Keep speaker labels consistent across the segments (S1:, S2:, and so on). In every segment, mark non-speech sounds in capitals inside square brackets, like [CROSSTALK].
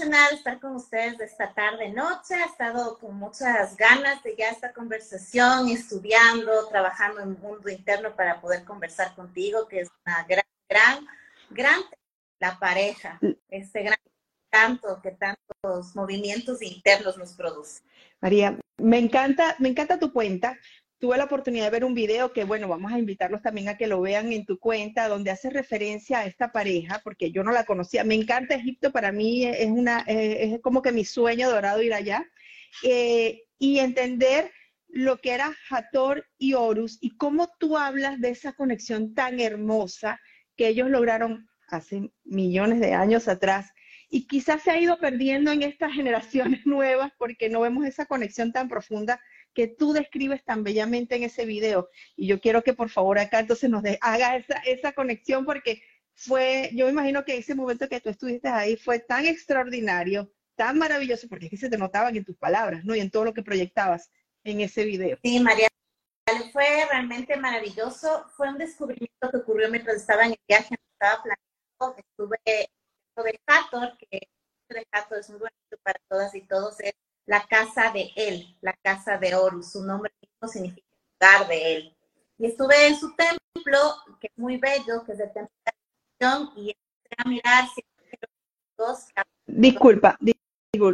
S1: Estar con ustedes esta tarde noche. He estado con muchas ganas de ya esta conversación, estudiando, trabajando en el mundo interno para poder conversar contigo, que es una gran, gran, gran la pareja, este gran canto que tantos movimientos internos nos produce.
S2: María, me encanta, me encanta tu cuenta tuve la oportunidad de ver un video que, bueno, vamos a invitarlos también a que lo vean en tu cuenta, donde hace referencia a esta pareja, porque yo no la conocía. Me encanta Egipto, para mí es, una, es como que mi sueño dorado ir allá. Eh, y entender lo que era Hathor y Horus y cómo tú hablas de esa conexión tan hermosa que ellos lograron hace millones de años atrás y quizás se ha ido perdiendo en estas generaciones [LAUGHS] nuevas porque no vemos esa conexión tan profunda que tú describes tan bellamente en ese video. Y yo quiero que por favor acá entonces nos haga esa, esa conexión porque fue, yo me imagino que ese momento que tú estuviste ahí fue tan extraordinario, tan maravilloso, porque es que se te notaban en tus palabras, ¿no? Y en todo lo que proyectabas en ese video.
S1: Sí, María, fue realmente maravilloso. Fue un descubrimiento que ocurrió mientras estaba en el viaje, estaba planeando, estuve de Hathor, que de Hathor es muy bonito para todas y todos, es la casa de él, la casa de Horus. Su nombre mismo significa lugar de él. Y estuve en su templo, que es muy bello, que es el templo de la y empecé a mirar si
S2: dos... Disculpa,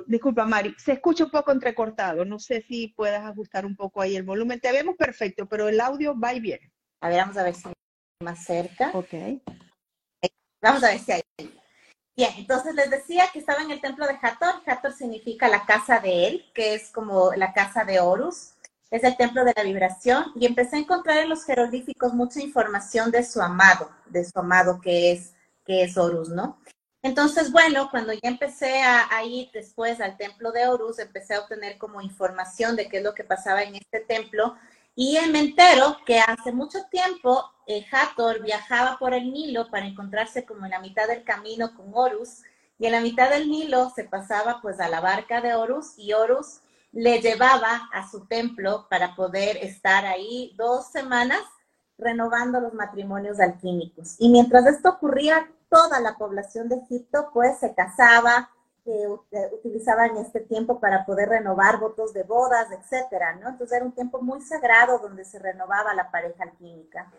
S2: disculpa, Mari, se escucha un poco entrecortado. No sé si puedas ajustar un poco ahí el volumen. Te vemos perfecto, pero el audio va y viene.
S1: A ver, vamos a ver si más cerca.
S2: Ok.
S1: Vamos a ver si hay. Bien, entonces les decía que estaba en el templo de Hathor. Hathor significa la casa de él, que es como la casa de Horus. Es el templo de la vibración. Y empecé a encontrar en los jeroglíficos mucha información de su amado, de su amado que es, que es Horus, ¿no? Entonces, bueno, cuando ya empecé a, ir después al templo de Horus, empecé a obtener como información de qué es lo que pasaba en este templo y me entero que hace mucho tiempo eh, Hathor viajaba por el Nilo para encontrarse como en la mitad del camino con Horus, y en la mitad del Nilo se pasaba pues a la barca de Horus, y Horus le llevaba a su templo para poder estar ahí dos semanas renovando los matrimonios alquímicos. Y mientras esto ocurría, toda la población de Egipto pues se casaba, que utilizaban este tiempo para poder renovar votos de bodas, etcétera, ¿no? Entonces era un tiempo muy sagrado donde se renovaba la pareja alquímica.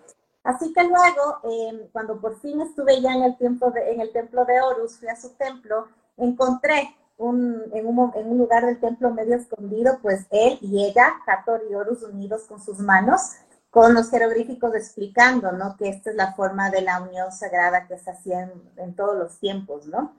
S1: Así que luego, em, cuando por fin estuve ya en el, tiempo en el templo de Horus, fui a su templo, encontré un, en, un, en, un, lugar del templo medio escondido, pues él y ella, Hathor y Horus unidos con sus manos, con los jeroglíficos explicando, ¿no? Que esta es la forma de la unión sagrada que se hacía en, en todos los tiempos, ¿no?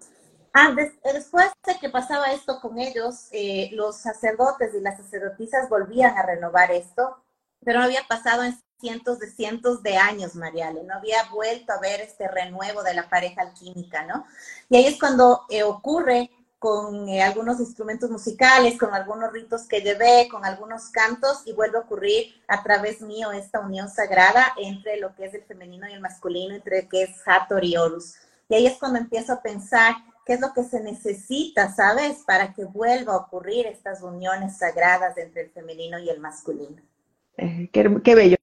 S1: Ah, después de que pasaba esto con ellos, eh, los sacerdotes y las sacerdotisas volvían a renovar esto, pero no había pasado en cientos de cientos de años, Mariale, no había vuelto a ver este renuevo de la pareja alquímica, ¿no? Y ahí es cuando eh, ocurre con eh, algunos instrumentos musicales, con algunos ritos que llevé, con algunos cantos, y vuelve a ocurrir a través mío esta unión sagrada entre lo que es el femenino y el masculino, entre lo que es Hathor y Horus. Y ahí es cuando empiezo a pensar qué es lo que se necesita, ¿sabes? Para que vuelva a ocurrir estas uniones sagradas entre el femenino y el masculino.
S2: Eh, qué, bello.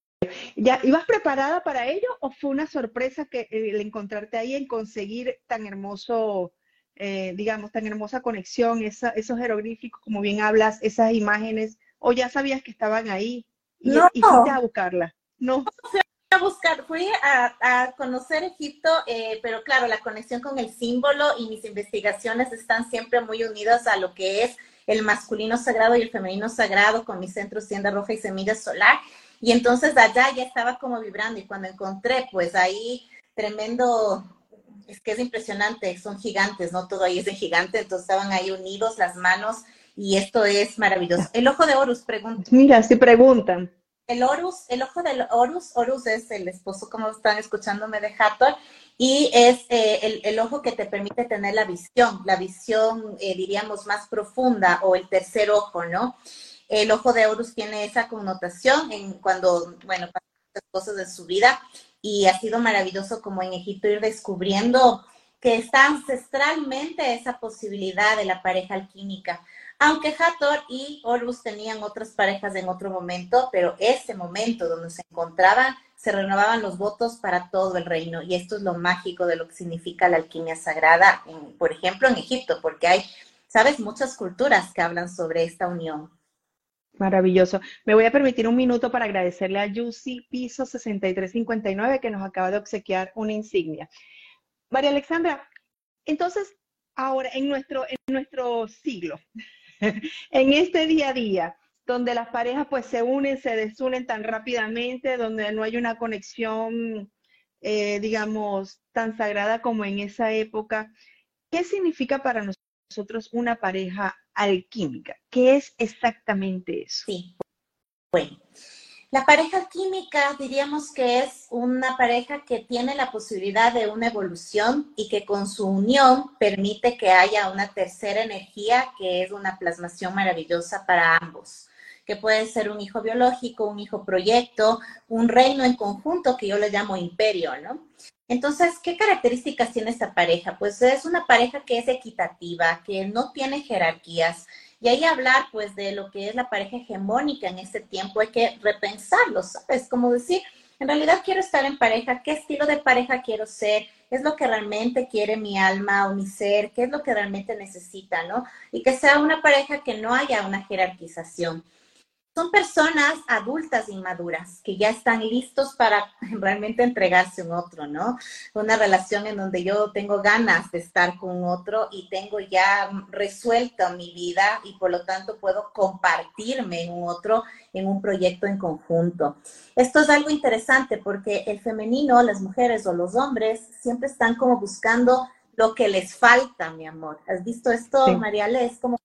S2: ¿Ya ibas preparada para ello o fue una sorpresa que eh, el encontrarte ahí en conseguir tan hermoso, eh, digamos, tan hermosa conexión, esos jeroglíficos, como bien hablas, esas imágenes, o ya sabías que estaban ahí y,
S1: no.
S2: y fuiste a buscarla?
S1: No a buscar, fui a, conocer Egipto, eh, pero claro, la conexión con el símbolo y mis investigaciones están siempre muy unidas a lo que es el masculino sagrado y el femenino sagrado con mi centro Tienda Roja y Semilla Solar. Y entonces allá ya estaba como vibrando y cuando encontré, pues ahí tremendo, es que es impresionante, son gigantes, ¿no? Todo ahí es de gigante, entonces estaban ahí unidos las manos y esto es maravilloso. El ojo de Horus, pregunta.
S2: Mira, si preguntan
S1: el Horus, el ojo del Horus, Horus es el esposo, como están escuchándome, de Hathor, y es eh, el, ojo que te permite tener la visión, la visión, eh, diríamos, más profunda o el tercer ojo, ¿no? El ojo de Horus tiene esa connotación en cuando, bueno, pasan muchas cosas de su vida y ha sido maravilloso como en Egipto ir descubriendo que está ancestralmente esa posibilidad de la pareja alquímica. Aunque Hathor y Horus tenían otras parejas en otro momento, pero ese momento donde se encontraban se renovaban los votos para todo el reino. Y esto es lo mágico de lo que significa la alquimia sagrada, por ejemplo, en Egipto, porque hay, sabes, muchas culturas que hablan sobre esta unión.
S2: Maravilloso. Me voy a permitir un minuto para agradecerle a Yusi Piso 6359 que nos acaba de obsequiar una insignia. María Alexandra, entonces, ahora en nuestro, en nuestro siglo, [LAUGHS] en este día a día, donde las parejas pues se unen, se desunen tan rápidamente, donde no hay una conexión, eh, digamos, tan sagrada como en esa época. ¿Qué significa para nosotros una pareja alquímica? ¿Qué es exactamente eso?
S1: Sí, bueno. La pareja química diríamos que es una pareja que tiene la posibilidad de una evolución y que con su unión permite que haya una tercera energía que es una plasmación maravillosa para ambos que puede ser un hijo biológico, un hijo proyecto, un reino en conjunto que yo le llamo imperio, ¿no? Entonces, ¿qué características tiene esta pareja? Pues es una pareja que es equitativa, que no tiene jerarquías. Y ahí hablar, pues, de lo que es la pareja hegemónica en este tiempo, hay que repensarlo, ¿sabes? Como decir, en realidad quiero estar en pareja, ¿qué estilo de pareja quiero ser? ¿Es lo que realmente quiere mi alma o mi ser? ¿Qué es lo que realmente necesita, no? Y que sea una pareja que no haya una jerarquización son personas adultas inmaduras que ya están listos para [LAUGHS] realmente entregarse a un otro, ¿no? Una relación en donde yo tengo ganas de estar con otro y tengo ya resuelta mi vida y por lo tanto puedo compartirme en un otro, en un proyecto en conjunto. Esto es algo interesante porque el femenino, las mujeres o los hombres siempre están como buscando lo que les falta, mi amor. ¿Has visto esto, María Es como,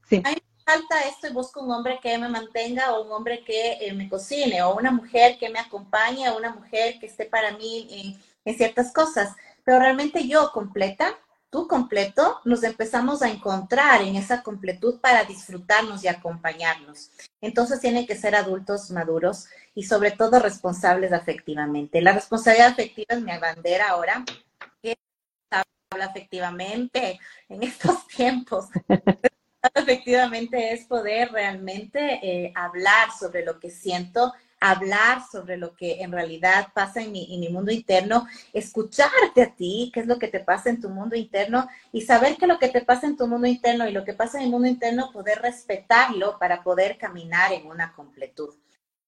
S1: falta esto y busco un hombre que me mantenga o un hombre que eh, me cocine o una mujer que me acompañe o una mujer que esté para mí en, en ciertas cosas. Pero realmente yo completa, tú completo, nos empezamos a encontrar en esa completud para disfrutarnos y acompañarnos. Entonces tienen que ser adultos maduros y sobre todo responsables afectivamente. La responsabilidad afectiva es mi bandera ahora. que habla afectivamente en [LAUGHS] estos tiempos? Efectivamente es poder realmente eh, hablar sobre lo que siento, hablar sobre lo que en realidad pasa en mi, en mi, mundo interno, escucharte a ti, qué es lo que te pasa en tu mundo interno y saber que lo que te pasa en tu mundo interno y lo que pasa en el mundo interno, poder respetarlo para poder caminar en una completud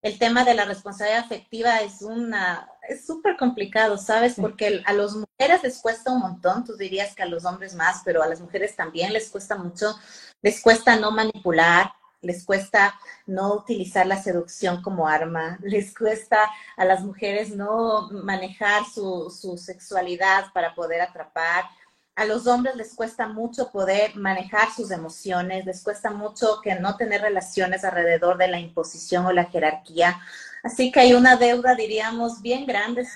S1: el tema de la responsabilidad afectiva es una, es súper complicado, ¿sabes? Porque a las mujeres les cuesta un montón, tú dirías que a los hombres más, pero a las mujeres también les cuesta mucho, les cuesta no manipular, les cuesta no utilizar la seducción como arma, [LAUGHS] les cuesta a las mujeres no manejar su, su sexualidad para poder atrapar, a los hombres les cuesta mucho poder manejar sus emociones, les cuesta mucho que no tener relaciones alrededor de la imposición o la jerarquía. Así que hay una deuda, diríamos, bien grande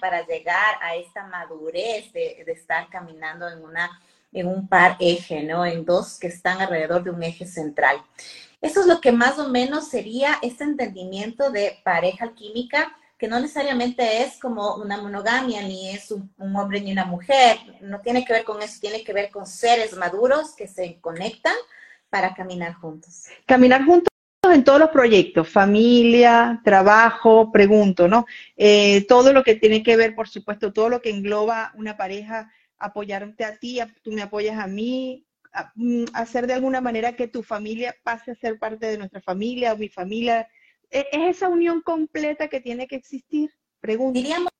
S1: para llegar a esta madurez de, de, estar caminando en, una, en un par eje, ¿no? En dos que están alrededor de un eje central. Eso es lo que más o menos sería este entendimiento de pareja alquímica que no necesariamente es como una monogamia, ni es un, hombre ni una mujer, no tiene que ver con eso, tiene que ver con seres maduros que se conectan para caminar juntos.
S2: Caminar juntos en todos los proyectos, familia, trabajo, pregunto, ¿no? Eh, todo lo que tiene que ver, por supuesto, todo lo que engloba una pareja, apoyarte a ti, tú me apoyas a mí, mm, hacer de alguna manera que tu familia pase a ser parte de nuestra familia o mi familia ¿Es esa unión completa que tiene que existir?
S1: Pregunta. Diríamos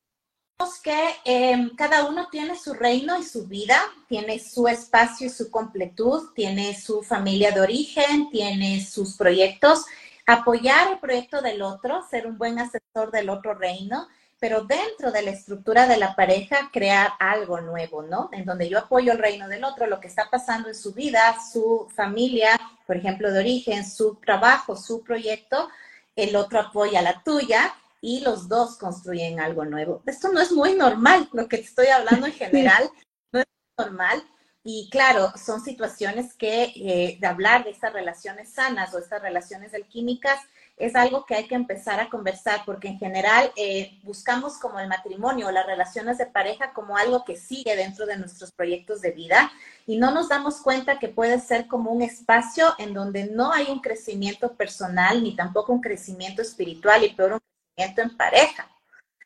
S1: que em, cada uno tiene su reino y su vida, tiene su espacio y su completud, tiene su familia de origen, tiene sus proyectos. Apoyar el proyecto del otro, ser un buen asesor del otro reino, pero dentro de la estructura de la pareja crear algo nuevo, ¿no? En donde yo apoyo el reino del otro, lo que está pasando en su vida, su familia, por ejemplo, de origen, su trabajo, su proyecto, el otro apoya la tuya y los dos construyen algo nuevo. Esto no es muy normal, lo que te estoy hablando en [LAUGHS] general, no es normal. Y claro, son situaciones que eh, de hablar de estas relaciones sanas o estas relaciones alquímicas es algo que hay que empezar a conversar, porque en general eh, buscamos como el matrimonio o las relaciones de pareja como algo que sigue dentro de nuestros proyectos de vida y no nos damos cuenta que puede ser como un espacio en donde no hay un crecimiento personal ni tampoco un crecimiento espiritual y peor un crecimiento en pareja.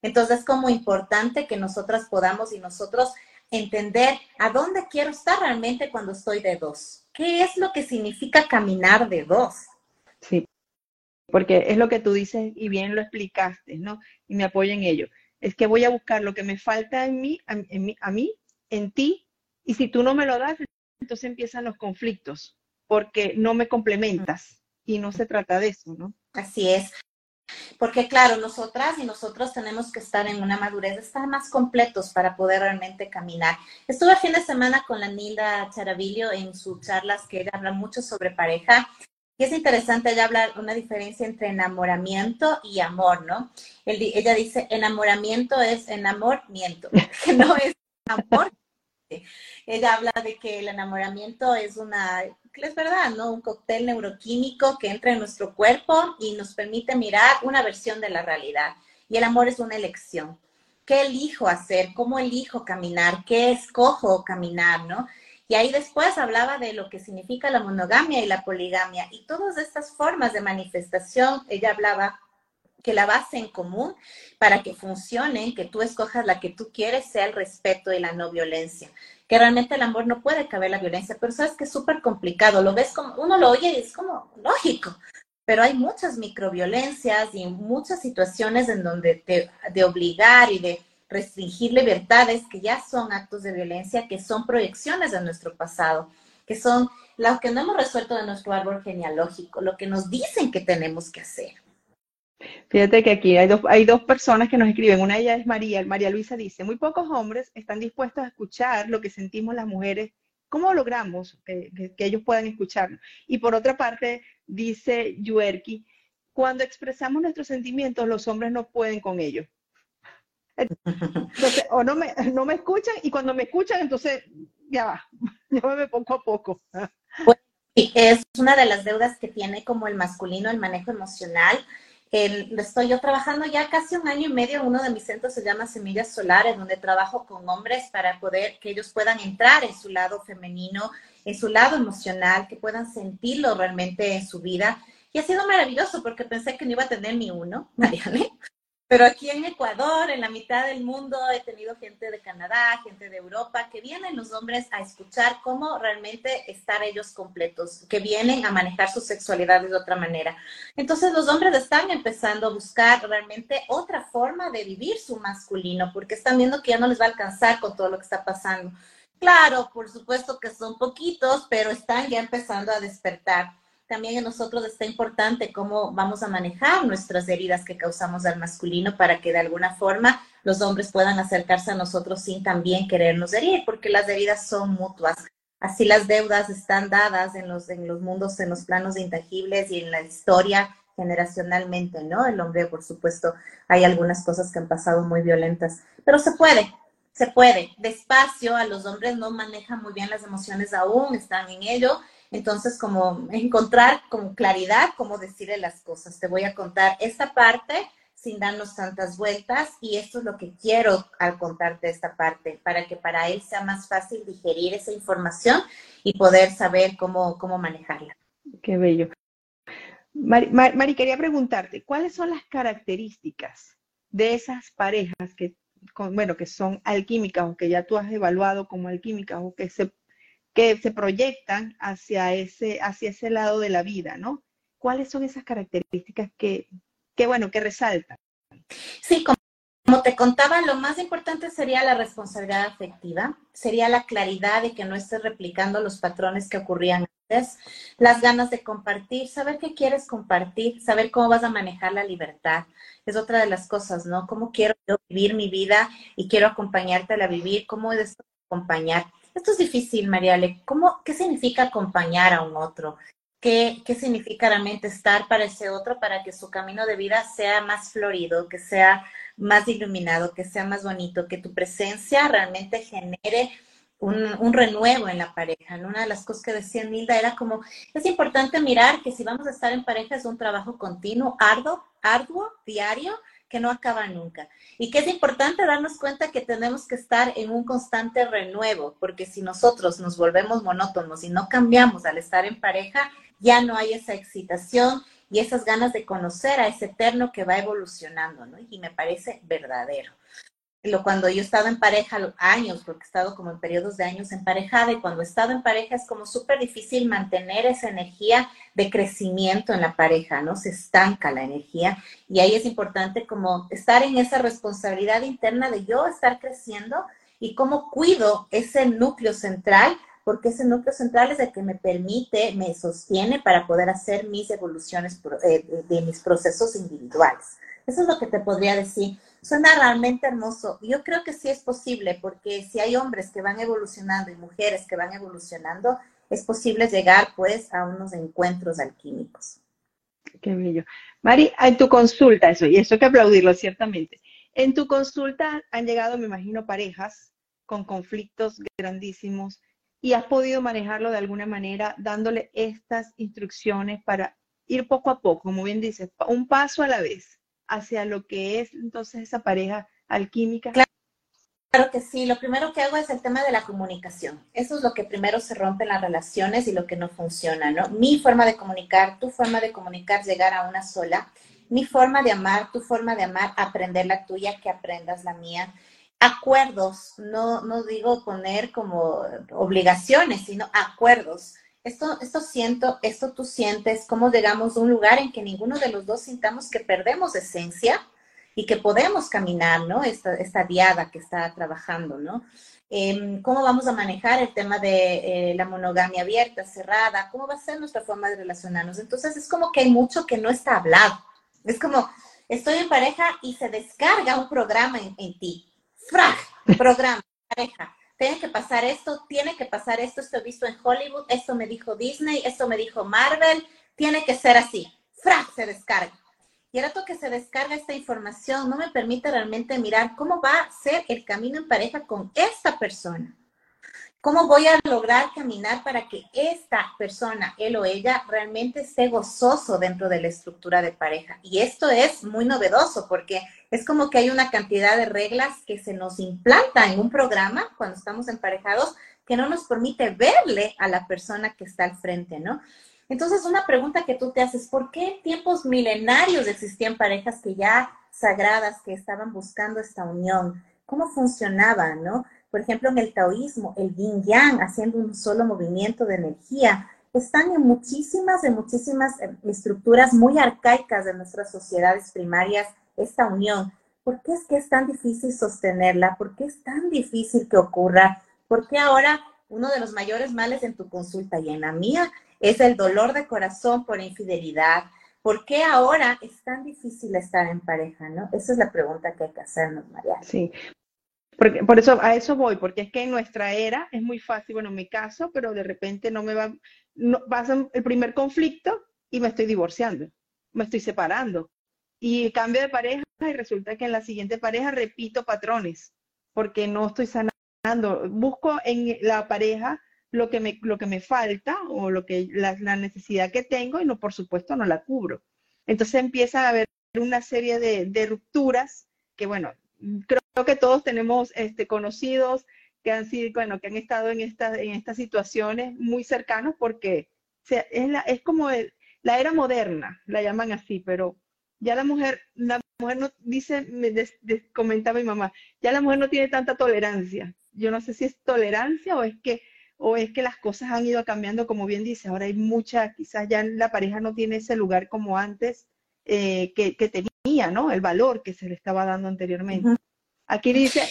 S1: Entonces es como importante que nosotras podamos y nosotros entender a dónde quiero estar realmente cuando estoy de dos. ¿Qué es lo que significa caminar de dos?
S2: Porque es lo que tú dices y bien lo explicaste, ¿no? Y me apoyo en ello. Es que voy a buscar lo que me falta en mí, en mí, a mí, en ti, y si tú no me lo das, entonces empiezan los conflictos, porque no me complementas y no se trata de eso, ¿no?
S1: Así es. Porque claro, nosotras y nosotros tenemos que estar en una madurez, estar más completos para poder realmente caminar. Estuve el fin de semana con la Nilda Charavillo en sus charlas que ella habla mucho sobre pareja y es interesante ella hablar una diferencia entre enamoramiento y amor, ¿no? ella dice, enamoramiento es enamoramiento, [LAUGHS] que no es amor. Ella habla de que el enamoramiento es una, es verdad, ¿no? Un cóctel neuroquímico que entra en nuestro cuerpo y nos permite mirar una versión de la realidad. Y el amor es una elección. ¿Qué elijo hacer? ¿Cómo elijo caminar? ¿Qué escojo caminar, no? Y ahí después hablaba de lo que significa la monogamia y la poligamia. Y todas estas formas de manifestación, ella hablaba que la base en común para que funcionen, que tú escojas la que tú quieres, sea el respeto y la no violencia. Que realmente el amor no puede caber la violencia, pero sabes que es súper complicado. Lo ves como, uno lo oye y es como lógico, pero hay muchas microviolencias y muchas situaciones en donde te, de obligar y de restringir libertades que ya son actos de violencia, que son proyecciones de nuestro pasado, que son lo que no hemos resuelto de nuestro árbol genealógico, lo que nos dicen que tenemos que hacer.
S2: Fíjate que aquí hay dos, hay dos personas que nos escriben. Una de ellas es María. María Luisa dice, muy pocos hombres están dispuestos a escuchar lo que sentimos las mujeres. ¿Cómo logramos que, que ellos puedan escucharnos? Y por otra parte, dice Yuerki, cuando expresamos nuestros sentimientos, los hombres no pueden con ellos. Entonces, o no me, no me escuchan y cuando me escuchan, entonces ya va, [LAUGHS] llévame poco a poco.
S1: Es una de las deudas que tiene como el masculino el manejo emocional. Estoy yo trabajando ya casi un año y medio, uno de mis centros se llama Semillas Solares, donde trabajo con hombres para poder que ellos puedan entrar en su lado femenino, en su lado emocional, que puedan sentirlo realmente en su vida. Y ha sido maravilloso porque pensé que no iba a tener ni uno, [LAUGHS] Mariale. Pero aquí en Ecuador, en la mitad del mundo, he tenido gente de Canadá, gente de Europa, que vienen los hombres a escuchar cómo realmente estar ellos completos, que vienen a manejar su sexualidad de otra manera. Entonces los hombres están empezando a buscar realmente otra forma de vivir su masculino, porque están viendo que ya no les va a alcanzar con todo lo que está pasando. Claro, por supuesto que son poquitos, pero están ya empezando a despertar también en nosotros está importante cómo vamos a manejar nuestras heridas que causamos al masculino para que de alguna forma los hombres puedan acercarse a nosotros sin también querernos herir, porque las heridas son mutuas. Así las deudas están dadas en los, en los mundos, en los planos intangibles y en la historia generacionalmente, ¿no? El hombre, por supuesto, hay algunas cosas que han pasado muy violentas, pero se puede, se puede. Despacio, a los hombres no manejan muy bien las emociones aún, están en ello, entonces, como encontrar con claridad cómo decirle las cosas. Te voy a contar esta parte sin darnos tantas vueltas y esto es lo que quiero al contarte esta parte, para que para él sea más fácil digerir esa información y poder saber cómo, cómo manejarla.
S2: Qué bello. Mari, quería preguntarte, ¿cuáles son las características de esas parejas que, bueno, que son alquímicas o que ya tú has evaluado como alquímicas o que se que se proyectan hacia ese, hacia ese lado de la vida, ¿no? ¿Cuáles son esas características que, que bueno, que resaltan?
S1: Sí, como, te contaba, lo más importante sería la responsabilidad afectiva, sería la claridad de que no estés replicando los patrones que ocurrían antes, las ganas de compartir, saber qué quieres compartir, saber cómo vas a manejar la libertad. Es otra de las cosas, ¿no? ¿Cómo quiero yo vivir mi vida y quiero acompañarte a la vivir? ¿Cómo de acompañar? Esto es difícil, Mariale. ¿Cómo, ¿Qué significa acompañar a un otro? qué, qué significa realmente estar para ese otro, para que su camino de vida sea más florido, que sea más iluminado, que sea más bonito, que tu presencia realmente genere un, renuevo en la pareja. Una de las cosas que decía Nilda era como, es importante mirar que si vamos a estar en pareja es un trabajo continuo, arduo, arduo, diario, que no acaba nunca. Y que es importante darnos cuenta que tenemos que estar en un constante renuevo, porque si nosotros nos volvemos monótonos y no cambiamos al estar en pareja, ya no hay esa excitación y esas ganas de conocer a ese eterno que va evolucionando, ¿no? Y me parece verdadero cuando yo he estado en pareja años, porque he estado como en periodos de años emparejada, y cuando he estado en pareja es como súper difícil mantener esa energía de crecimiento en la pareja, ¿no? Se estanca la energía y ahí es importante como estar en esa responsabilidad interna de yo estar creciendo y cómo cuido ese núcleo central, porque ese núcleo central es el que me permite, me sostiene para poder hacer mis evoluciones eh, de mis procesos individuales. Eso es lo que te podría decir. Suena realmente hermoso. Yo creo que sí es posible, porque si hay hombres que van evolucionando y mujeres que van evolucionando, es posible llegar pues a unos encuentros alquímicos.
S2: Qué bello. Mari, en tu consulta, eso, y eso hay que aplaudirlo ciertamente. En tu consulta han llegado, me imagino, parejas con conflictos grandísimos y has podido manejarlo de alguna manera dándole estas instrucciones para ir poco a poco, como bien dices, un paso a la vez hacia lo que es entonces esa pareja alquímica?
S1: Claro. que sí, lo primero que hago es el tema de la comunicación. Eso es lo que primero se rompe en las relaciones y lo que no funciona, ¿no? Mi forma de comunicar, tu forma de comunicar, llegar a una sola. Mi forma de amar, tu forma de amar, aprender la tuya, que aprendas la mía. Acuerdos, no, no digo poner como obligaciones, sino acuerdos esto, esto siento, esto tú sientes, cómo llegamos a un lugar en que ninguno de los dos sintamos que perdemos esencia y que podemos caminar, ¿no? Esta, esta diada que está trabajando, ¿no? Em, ¿Cómo vamos a manejar el tema de eh, la monogamia abierta, cerrada? ¿Cómo va a ser nuestra forma de relacionarnos? Entonces es como que hay mucho que no está hablado. Es como, estoy en pareja y se descarga un programa en, en ti. ¡Frag! Programa, pareja tiene que pasar esto, tiene que pasar esto, esto he visto en Hollywood, esto me dijo Disney, esto me dijo Marvel, tiene que ser así. ¡Frac! Se descarga. Y el rato que se descarga esta información no me permite realmente mirar cómo va a ser el camino en pareja con esta persona. ¿Cómo voy a lograr caminar para que esta persona, él o ella, realmente esté gozoso dentro de la estructura de pareja? Y esto es muy novedoso porque es como que hay una cantidad de reglas que se nos implanta en un programa cuando estamos emparejados que no nos permite verle a la persona que está al frente, ¿no? Entonces, una pregunta que tú te haces, ¿por qué en tiempos milenarios existían parejas que ya sagradas, que estaban buscando esta unión? ¿Cómo funcionaba, no? Por ejemplo, en el taoísmo, el yin yang, haciendo un solo movimiento de energía, están en muchísimas, en muchísimas eh, estructuras muy arcaicas de nuestras sociedades primarias, esta unión. ¿Por qué es que es tan difícil sostenerla? ¿Por qué es tan difícil que ocurra? ¿Por qué ahora uno de los mayores males en tu consulta y en la mía es el dolor de corazón por infidelidad? ¿Por qué ahora es tan difícil estar en pareja? ¿no? Esa es la pregunta que hay que hacernos, María.
S2: Sí, porque, por eso, a eso voy, porque es que en nuestra era es muy fácil, bueno, me caso, pero de repente no me va, no, pasa el primer conflicto y me estoy divorciando, me estoy separando. Y cambio de pareja y resulta que en la siguiente pareja repito patrones, porque no estoy sanando. Busco en la pareja lo que me, lo que me falta o lo que, la, la necesidad que tengo y no, por supuesto, no la cubro. Entonces empieza a haber una serie de, de rupturas que, bueno, creo que todos tenemos este, conocidos que han sido, bueno, que han estado en, esta, en estas situaciones muy cercanos porque es, la, es como la era moderna, la llaman así, pero ya la mujer, la mujer no, dice, me comentaba mi mamá, ya la mujer no tiene tanta tolerancia. Yo no sé si es tolerancia o es que o es que las cosas han ido cambiando, como bien dice, ahora hay mucha, quizás ya la pareja no tiene ese lugar como antes eh, que, que, tenía, ¿no? El valor que se le estaba dando anteriormente. Aquí dice,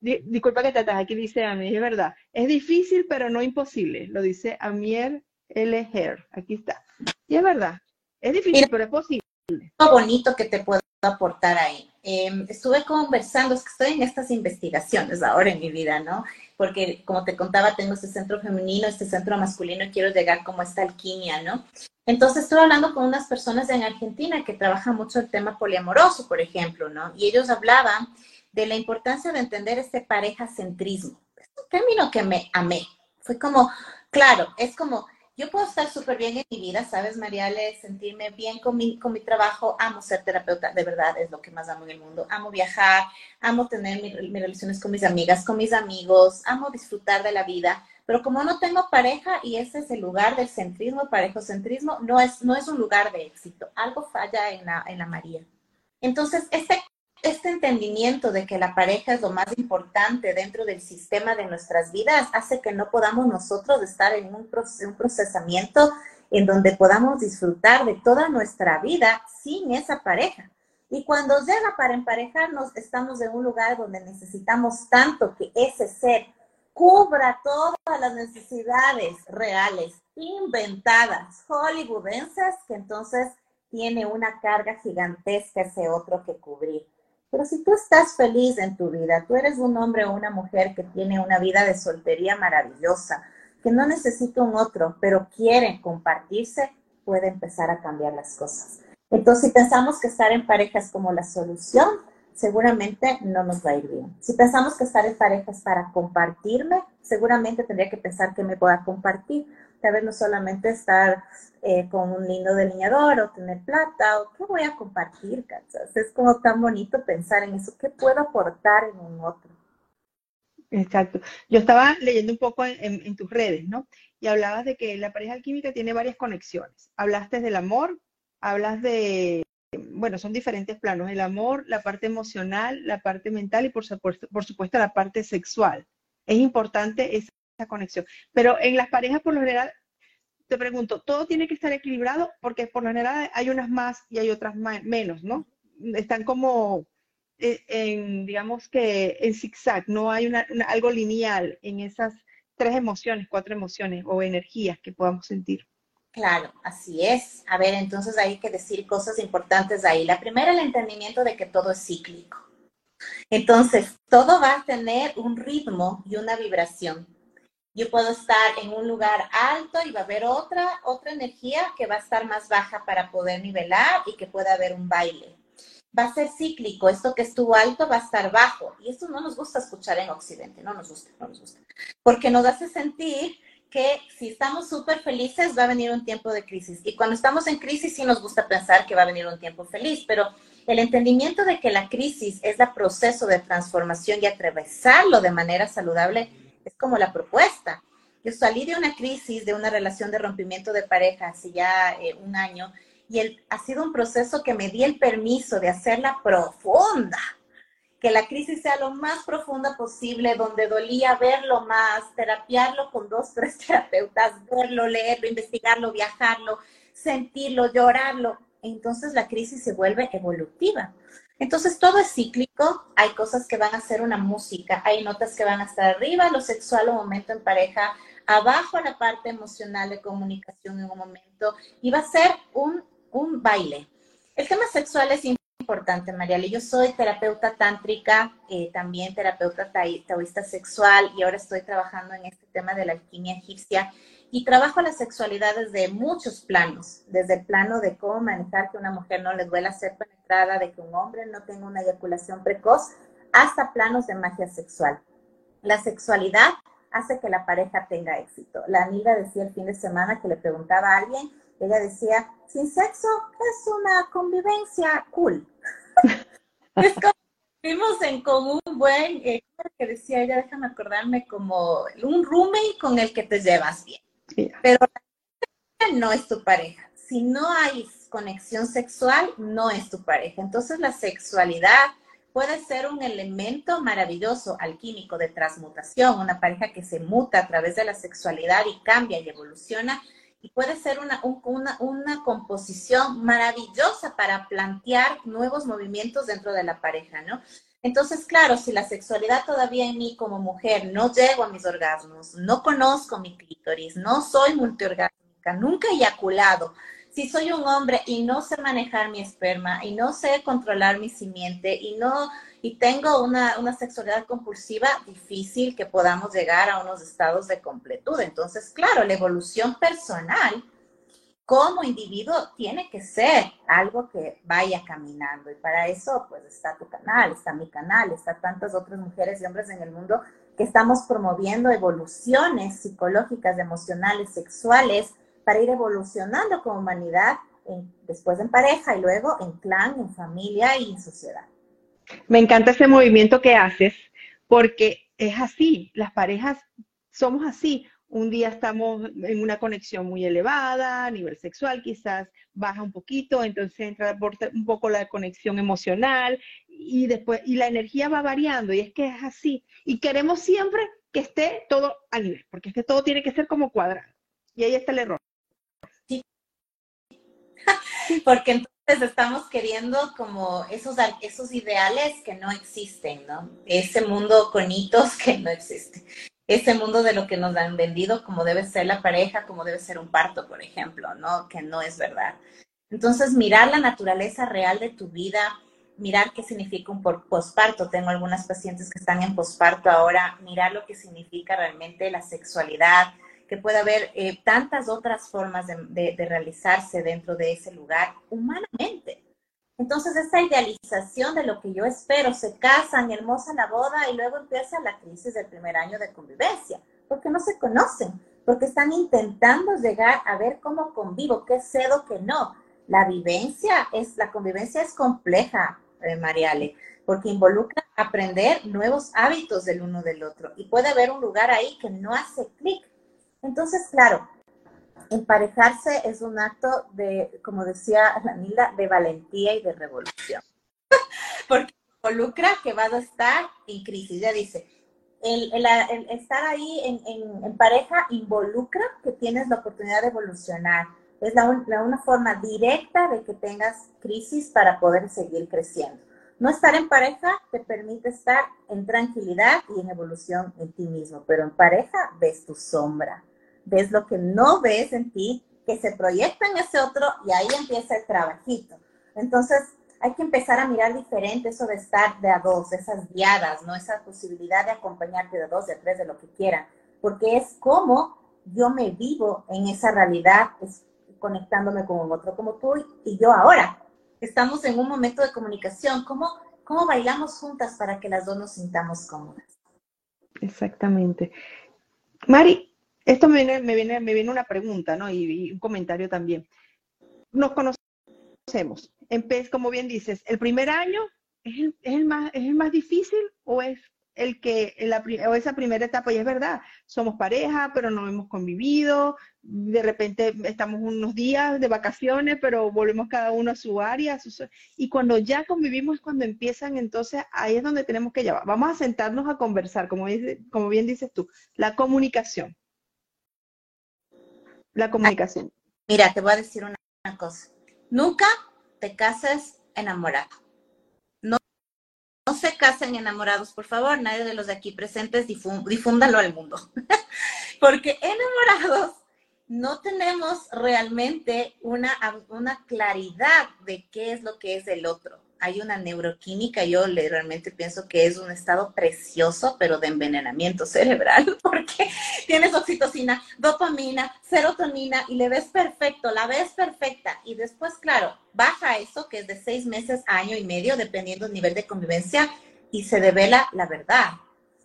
S2: disculpa que te atas, aquí dice a mí, es verdad, es difícil pero no imposible, lo dice Amier L. Hair, aquí está. Y es verdad, es difícil pero es posible.
S1: Lo bonito que te puedo aportar ahí. Em, estuve conversando, es que estoy en estas investigaciones ahora en mi vida, ¿no? porque como te contaba, tengo este centro femenino, este centro masculino quiero llegar como esta alquimia, ¿no? Entonces estuve hablando con unas personas en Argentina que trabajan mucho el tema poliamoroso, por ejemplo, ¿no? Y ellos hablaban de la importancia de entender este pareja centrismo. Es un término que me amé. Fue como, claro, es como yo puedo estar súper bien en mi vida, ¿sabes, Mariale? Sentirme bien con mi, con mi trabajo. Amo ser terapeuta, de verdad, es lo que más amo en el mundo. Amo viajar, amo tener mis relaciones con mis amigas, con mis amigos, amo disfrutar de la vida. Pero como no tengo pareja y ese es el lugar del centrismo, parejocentrismo, no es, no es un lugar de éxito. Algo falla en la, en la María. Entonces, este este entendimiento de que la pareja es lo más importante dentro del sistema de nuestras vidas hace que no podamos nosotros estar en un, un procesamiento en donde podamos disfrutar de toda nuestra vida sin esa pareja. Y cuando llega para emparejarnos, estamos en un lugar donde necesitamos tanto que ese ser cubra todas las necesidades reales, inventadas, hollywoodenses, que entonces tiene una carga gigantesca ese otro que cubrir. Pero si tú estás feliz en tu vida, tú eres un hombre o una mujer que tiene una vida de soltería maravillosa, que no necesita un otro, pero quiere compartirse, puede empezar a cambiar las cosas. Entonces, si pensamos que estar en pareja es como la solución, seguramente no nos va a ir bien. Si pensamos que estar en pareja es para compartirme, seguramente tendría que pensar que me pueda compartir tal vez no solamente estar eh, con un lindo delineador o tener plata o qué voy a compartir, ¿cachas? Es como tan bonito pensar en eso, ¿qué puedo aportar en un otro?
S2: Exacto. Yo estaba leyendo un poco en, tus redes, ¿no? Y hablabas de que la pareja alquímica tiene varias conexiones. Hablaste del amor, hablas de, bueno, son diferentes planos, el amor, la parte emocional, la parte mental y por supuesto, por supuesto la parte sexual. Es importante esa conexión. Pero en las parejas, por lo general, te pregunto, ¿todo tiene que estar equilibrado? Porque por lo general hay unas más y hay otras menos, ¿no? Están como eh, en, digamos que en zigzag, no hay algo lineal en esas tres emociones, cuatro emociones o energías que podamos sentir.
S1: Claro, así es. A ver, entonces hay que decir cosas importantes ahí. La primera, el entendimiento de que todo es cíclico. Entonces, todo va a tener un ritmo y una vibración. Yo puedo estar en un lugar alto y va a haber otra, otra energía que va a estar más baja para poder nivelar y que pueda haber un baile. Va a ser cíclico, esto que estuvo alto va a estar bajo. Y esto no nos gusta escuchar en Occidente, no nos gusta, no nos gusta. Porque nos hace sentir que si estamos súper felices va a venir un tiempo de crisis. Y cuando estamos en crisis sí nos gusta pensar que va a venir un tiempo feliz, pero el entendimiento de que la crisis es el proceso de transformación y atravesarlo de manera saludable es como la propuesta. Yo salí de una crisis, de una relación de rompimiento de pareja hace ya eh, un año y el, ha sido un proceso que me di el permiso de hacerla profunda, que la crisis sea lo más profunda posible, donde dolía verlo más, terapiarlo con dos, tres terapeutas, verlo, leerlo, investigarlo, viajarlo, sentirlo, llorarlo. Entonces la crisis se vuelve evolutiva. Entonces todo es cíclico, hay cosas que van a ser una música, hay notas que van a estar arriba, lo sexual un momento en pareja, abajo la parte emocional de comunicación en un momento, y va a ser un, un baile. El tema sexual es importante, Mariale. Yo soy terapeuta tántrica, eh, también terapeuta taoísta sexual, y ahora estoy trabajando en este tema de la alquimia egipcia y trabajo la sexualidad desde muchos planos, desde el plano de cómo manejar que una mujer no le duela ser penetrada, de que un hombre no tenga una eyaculación precoz, hasta planos de magia sexual. La sexualidad hace que la pareja tenga éxito. La amiga decía el fin de semana que le preguntaba a alguien, ella decía, sin sexo es una convivencia cool. [LAUGHS] es como vivimos en común buen, eh, que decía ella, déjame acordarme, como un roommate con el que te llevas bien. Pero no es tu pareja. Si no hay conexión sexual, no es tu pareja. Entonces la sexualidad puede ser un elemento maravilloso alquímico de transmutación, una pareja que se muta a través de la sexualidad y cambia y evoluciona. Y puede ser una, una, una composición maravillosa para plantear nuevos movimientos dentro de la pareja, ¿no? Entonces, claro, si la sexualidad todavía en mí como mujer no llego a mis orgasmos, no conozco mi clítoris, no soy multiorgásmica, nunca he eyaculado, si soy un hombre y no sé manejar mi esperma y no sé controlar mi simiente y no y tengo una, una sexualidad compulsiva difícil que podamos llegar a unos estados de completud. Entonces, claro, la evolución personal como individuo tiene que ser algo que vaya caminando y para eso pues está tu canal, está mi canal, está tantas otras mujeres y hombres en el mundo que estamos promoviendo evoluciones psicológicas, emocionales, sexuales para ir evolucionando como humanidad después en pareja y luego en clan, en familia y en sociedad.
S2: Me encanta ese movimiento que haces porque es así, las parejas somos así. Un día estamos en una conexión muy elevada, a nivel sexual quizás baja un poquito, entonces entra un poco la conexión emocional y después, y la energía va variando y es que es así. Y queremos siempre que esté todo a nivel, porque es que todo tiene que ser como cuadrado. Y ahí está el error.
S1: Sí. [LAUGHS] porque entonces estamos queriendo como esos, esos ideales que no existen, ¿no? Ese mundo con hitos [LAUGHS] que no existe ese mundo de lo que nos han vendido como debe ser la pareja, como debe ser un parto, por ejemplo, ¿no? Que no es verdad. Entonces, mirar la naturaleza real de tu vida, mirar qué significa un posparto. Tengo algunas pacientes que están en posparto ahora, mirar lo que significa realmente la sexualidad, que puede haber eh, tantas otras formas de realizarse dentro de ese lugar humanamente. Entonces, esa idealización de lo que yo espero, se casan, hermosa la boda y luego empieza la crisis del primer año de convivencia, porque no se conocen, porque están intentando llegar a ver cómo convivo, qué cedo, qué no. La vivencia es, la convivencia es compleja, eh, Mariale, porque involucra aprender nuevos hábitos del uno del otro y puede haber un lugar ahí que no hace clic. Entonces, claro, emparejarse es un acto de, como decía la de valentía y de revolución. [LAUGHS] Porque involucra que vas a estar en crisis. Ya dice, el, estar ahí en, pareja involucra que tienes la oportunidad de evolucionar. Es la, una forma directa de que tengas crisis para poder seguir creciendo. No estar en pareja te permite estar en tranquilidad y en evolución en ti mismo, pero en pareja ves tu sombra ves lo que no ves en ti, que se proyecta en ese otro y ahí empieza el trabajito. Entonces, hay que empezar a mirar diferente eso de estar de a dos, esas guiadas, ¿no? Esa posibilidad de acompañarte de dos, de tres, de lo que quieran, porque es como yo me vivo en esa realidad, conectándome con un otro como tú y yo ahora. Estamos en un momento de comunicación, ¿cómo, cómo bailamos juntas para que las dos nos sintamos cómodas?
S2: Exactamente. Mari, esto me viene, me viene, me viene una pregunta, ¿no? Y, un comentario también. Nos conocemos. como bien dices, ¿el primer año es el, es el, más, es el más difícil o es el que, la, o esa primera etapa, y es verdad, somos pareja, pero no hemos convivido, de repente estamos unos días de vacaciones, pero volvemos cada uno a su área, y cuando ya convivimos, cuando empiezan, entonces ahí es donde tenemos que llevar. Vamos a sentarnos a conversar, como, dice, como bien dices tú, la comunicación la comunicación.
S1: Mira, te voy a decir una, cosa. Nunca te cases enamorado. No, no se casen enamorados, por favor. Nadie de los de aquí presentes difúndalo al mundo. [LAUGHS] Porque enamorados no tenemos realmente una, una claridad de qué es lo que es el otro hay una neuroquímica, yo realmente pienso que es un estado precioso, pero de envenenamiento cerebral, [LAUGHS] porque tienes oxitocina, dopamina, serotonina y le ves perfecto, la ves perfecta. Y después, claro, baja eso, que es de seis meses a año y medio, dependiendo del nivel de convivencia, y se devela la verdad.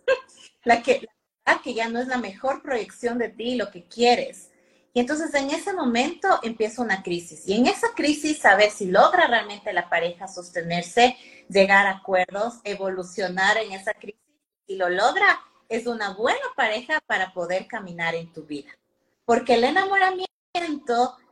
S1: [LAUGHS] la, que, la verdad que ya no es la mejor proyección de ti, lo que quieres. Y entonces en ese momento empieza una crisis. Y en esa crisis, saber si logra realmente la pareja sostenerse, llegar a acuerdos, evolucionar en esa crisis. Si lo logra, es una buena pareja para poder caminar en tu vida. Porque el enamoramiento,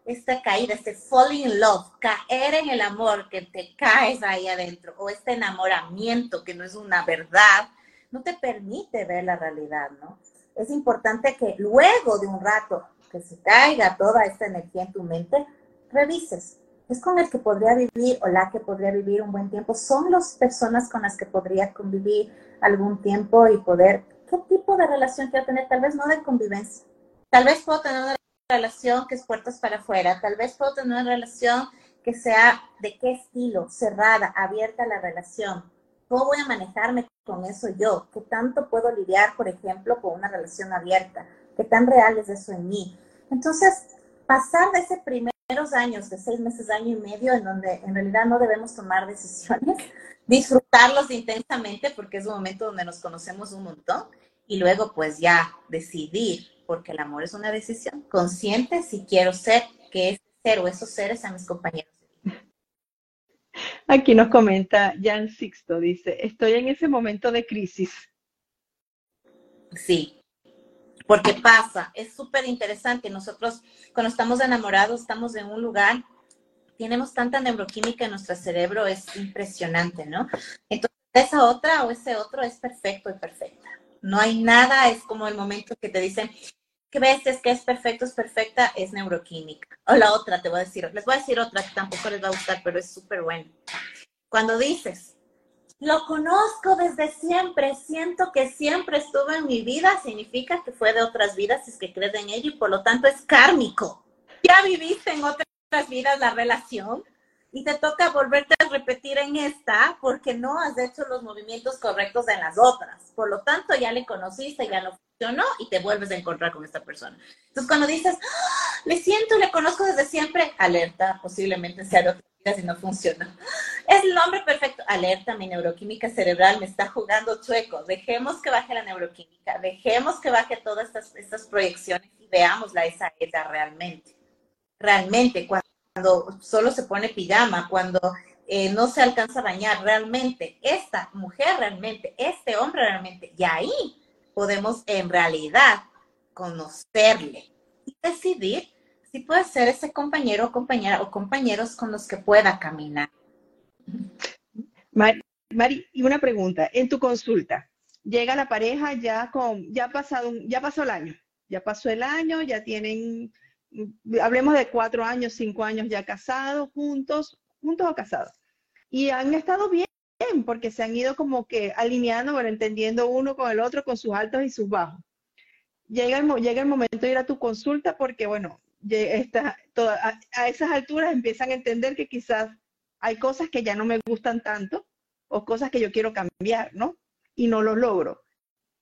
S1: esta caída, este falling in love, caer en el amor, que te caes ahí adentro, o este enamoramiento que no es una verdad, no te permite ver la realidad, ¿no? Es importante que luego de un rato que se caiga toda esta energía en tu mente, revises. ¿Es con el que podría vivir o la que podría vivir un buen tiempo? ¿Son las personas con las que podría convivir algún tiempo y poder, qué tipo de relación quiero tener? Tal vez no de convivencia. Tal vez puedo tener una relación que es puertas para afuera. Tal vez puedo tener una relación que sea de qué estilo, cerrada, abierta la relación. ¿Cómo voy a manejarme con eso yo? ¿Qué tanto puedo lidiar, por ejemplo, con una relación abierta? ¿Qué tan real es eso en mí? Entonces, pasar de esos primeros años, de seis meses, año y medio, en donde en realidad no debemos tomar decisiones, [LAUGHS] disfrutarlos intensamente porque es un momento donde nos conocemos un montón y luego pues ya decidir, porque el amor es una decisión consciente si quiero ser que ese ser o esos seres sean mis compañeros
S2: Aquí nos comenta Jan Sixto, dice, estoy en ese momento de crisis.
S1: Sí, porque pasa, es súper interesante. Nosotros cuando estamos enamorados, estamos en un lugar, tenemos tanta neuroquímica en nuestro cerebro, es impresionante, ¿no? Entonces, esa otra o ese otro es perfecto y perfecta. No hay nada, es como el momento que te dicen, ¿qué ves? Es que es perfecto, es perfecta, es neuroquímica. O la otra, te voy a decir, les voy a decir otra que tampoco les va a gustar, pero es súper buena. Cuando dices, lo conozco desde siempre, siento que siempre estuvo en mi vida, significa que fue de otras vidas, si es que crees en ello y por lo tanto es kármico. Ya viviste en otras vidas la relación y te toca volverte a repetir en esta porque no has hecho los movimientos correctos en las otras. Por lo tanto, ya le conociste, ya no funcionó y te vuelves a encontrar con esta persona. Entonces, cuando dices, ¡Ah! le siento, le conozco desde siempre, alerta, posiblemente sea vida si no funciona. Es el hombre perfecto, alerta, mi neuroquímica cerebral me está jugando chueco. Dejemos que baje la neuroquímica, dejemos que baje todas estas, estas proyecciones y veámosla esa ella realmente. Realmente, cuando cuando solo se pone pijama, cuando eh, no se alcanza a bañar realmente, esta mujer realmente, este hombre realmente, y ahí podemos en realidad conocerle y decidir si puede ser ese compañero o compañera o compañeros con los que pueda caminar.
S2: Mari, Mari, y una pregunta, en tu consulta, llega la pareja ya con, ya pasado, ya pasó el año, ya pasó el año, ya tienen hablemos de cuatro años, cinco años ya casados, juntos, juntos o casados. Y han estado bien, porque se han ido como que alineando, bueno, entendiendo uno con el otro, con sus altos y sus bajos. Llega el, momento de ir a tu consulta porque, bueno, a, a esas alturas empiezan a entender que quizás hay cosas que ya no me gustan tanto o cosas que yo quiero cambiar, ¿no? Y no lo logro.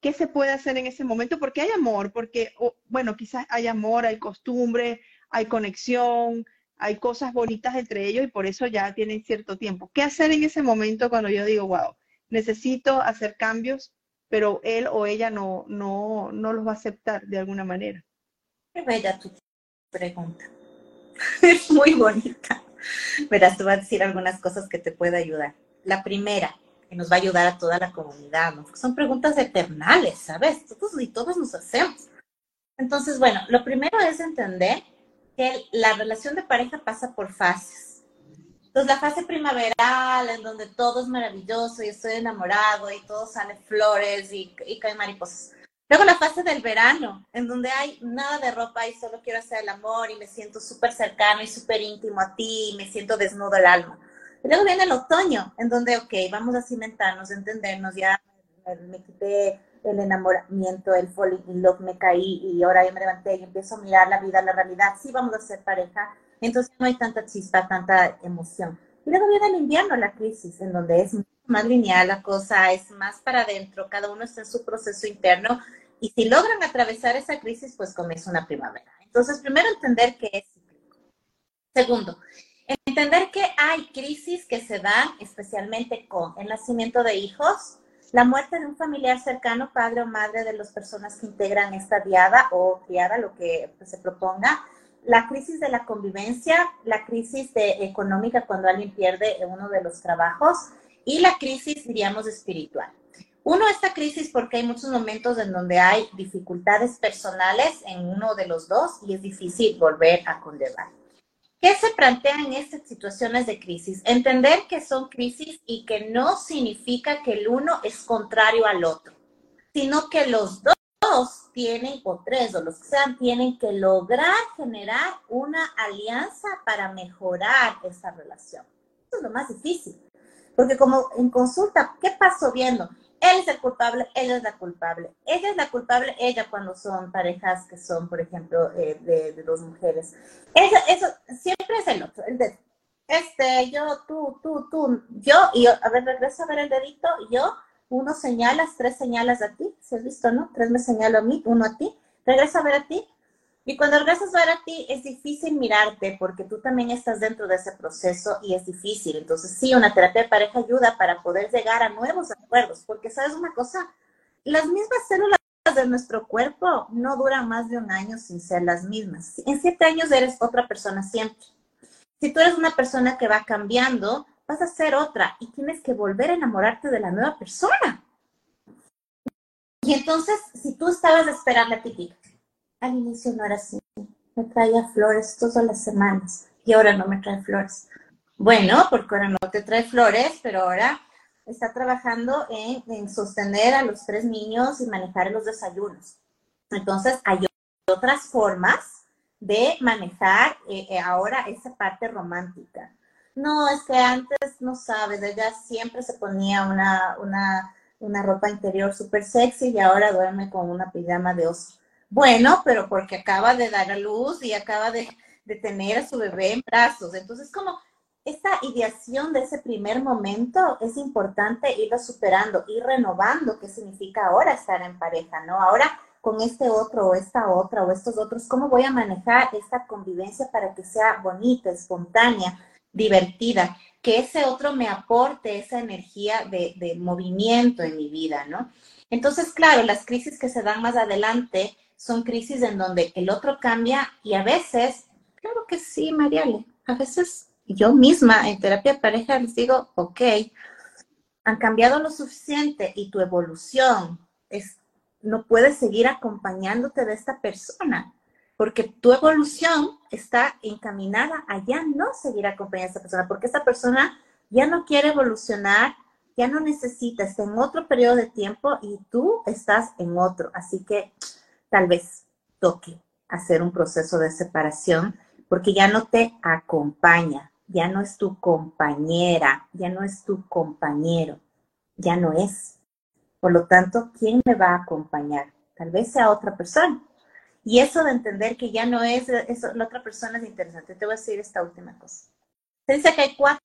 S2: ¿Qué se puede hacer en ese momento? Porque hay amor, porque, bueno, quizás hay amor, hay costumbre, hay conexión, hay cosas bonitas entre ellos y por eso ya tienen cierto tiempo. ¿Qué hacer en ese momento cuando yo digo, wow, necesito hacer cambios, pero él o ella no, no, no los va a aceptar de alguna manera?
S1: Qué bella tu pregunta. Es [LAUGHS] muy bonita. Verás, te voy a decir algunas cosas que te pueden ayudar. La primera, que nos va a ayudar a toda la comunidad, ¿no? son preguntas eternales, ¿sabes? Todos y todos nos hacemos. Entonces, bueno, lo primero es entender que la relación de pareja pasa por fases. Entonces, la fase primaveral, en donde todo es maravilloso y estoy enamorado y todo sale flores y, y caen mariposas. Luego la fase del verano, en donde hay nada de ropa y solo quiero hacer el amor y me siento súper cercano y súper íntimo a ti y me siento desnudo el alma luego viene el otoño, en donde, ok, vamos a cimentarnos, entendernos, ya me, quité el enamoramiento, el fall in love, me caí y ahora ya me levanté y empiezo a mirar la vida, la realidad, sí vamos a ser pareja, entonces no hay tanta chispa, tanta emoción. Y luego viene el invierno, la crisis, en donde es más lineal la cosa, es más para adentro, cada uno está en su proceso interno y si logran atravesar esa crisis, pues comienza una primavera. Entonces, primero entender que es. Segundo, Entender que hay crisis que se dan especialmente con el nacimiento de hijos, la muerte de un familiar cercano, padre o madre de las personas que integran esta diada o criada, lo que se proponga, la crisis de la convivencia, la crisis de, económica cuando alguien pierde uno de los trabajos y la crisis, diríamos, espiritual. Uno, esta crisis porque hay muchos momentos en donde hay dificultades personales en uno de los dos y es difícil volver a conllevar. ¿Qué se plantea en estas situaciones de crisis? Entender que son crisis y que no significa que el uno es contrario al otro, sino que los dos tienen, o tres, o los que sean, tienen que lograr generar una alianza para mejorar esa relación. Eso es lo más difícil. Porque como en consulta, ¿qué pasó viendo? Él es el culpable, ella es la culpable. Ella es la culpable, ella cuando son parejas que son, por ejemplo, eh, de, dos mujeres. Eso, eso siempre es el otro, el de, este, yo, tú, tú, tú, yo, y a ver, regresa a ver el dedito, yo, uno señalas, tres señalas a ti, si has visto, ¿no? Tres me señalo a mí, uno a ti, regresa a ver a ti. Y cuando regresas a ver a ti, es difícil mirarte porque tú también estás dentro de ese proceso y es difícil. Entonces, sí, una terapia de pareja ayuda para poder llegar a nuevos acuerdos, porque sabes una cosa, las mismas células de nuestro cuerpo no duran más de un año sin ser las mismas. En siete años eres otra persona siempre. Si tú eres una persona que va cambiando, vas a ser otra y tienes que volver a enamorarte de la nueva persona. Y entonces, si tú estabas esperando a ti, al inicio no era así, me traía flores todas las semanas y ahora no me trae flores. Bueno, porque ahora no te trae flores, pero ahora está trabajando en, sostener a los tres niños y manejar los desayunos. Entonces, hay otras formas de manejar eh, eh, ahora esa parte romántica. No, es que antes, no sabes, ella siempre se ponía una, una, una ropa interior súper sexy y ahora duerme con una pijama de oso. Bueno, pero porque acaba de dar a luz y acaba de, tener a su bebé en brazos. Entonces, como esta ideación de ese primer momento es importante irlo superando, ir renovando qué significa ahora estar en pareja, ¿no? Ahora con este otro o esta otra o estos otros, ¿cómo voy a manejar esta convivencia para que sea bonita, espontánea, divertida, que ese otro me aporte esa energía de, de movimiento en mi vida, ¿no? Entonces, claro, las crisis que se dan más adelante son crisis en donde el otro cambia y a veces, claro que sí, Mariale, a veces yo misma en terapia de pareja les digo, ok, han cambiado lo suficiente y tu evolución es, no puedes seguir acompañándote de esta persona, porque tu evolución está encaminada a ya no seguir acompañando a esta persona, porque esta persona ya no quiere evolucionar, ya no necesita, está en otro periodo de tiempo y tú estás en otro. Así que tal vez toque hacer un proceso de separación porque ya no te acompaña, ya no es tu compañera, ya no es tu compañero, ya no es. Por lo tanto, ¿quién me va a acompañar? Tal vez sea otra persona. Y eso de entender que ya no es, eso, la otra persona es interesante. Te voy a decir esta última cosa. Dice que hay cuatro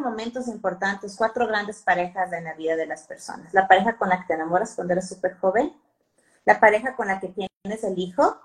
S1: momentos importantes, cuatro grandes parejas en la vida de las personas. La pareja con la que te enamoras cuando eres súper joven, la pareja con la que tienes el hijo,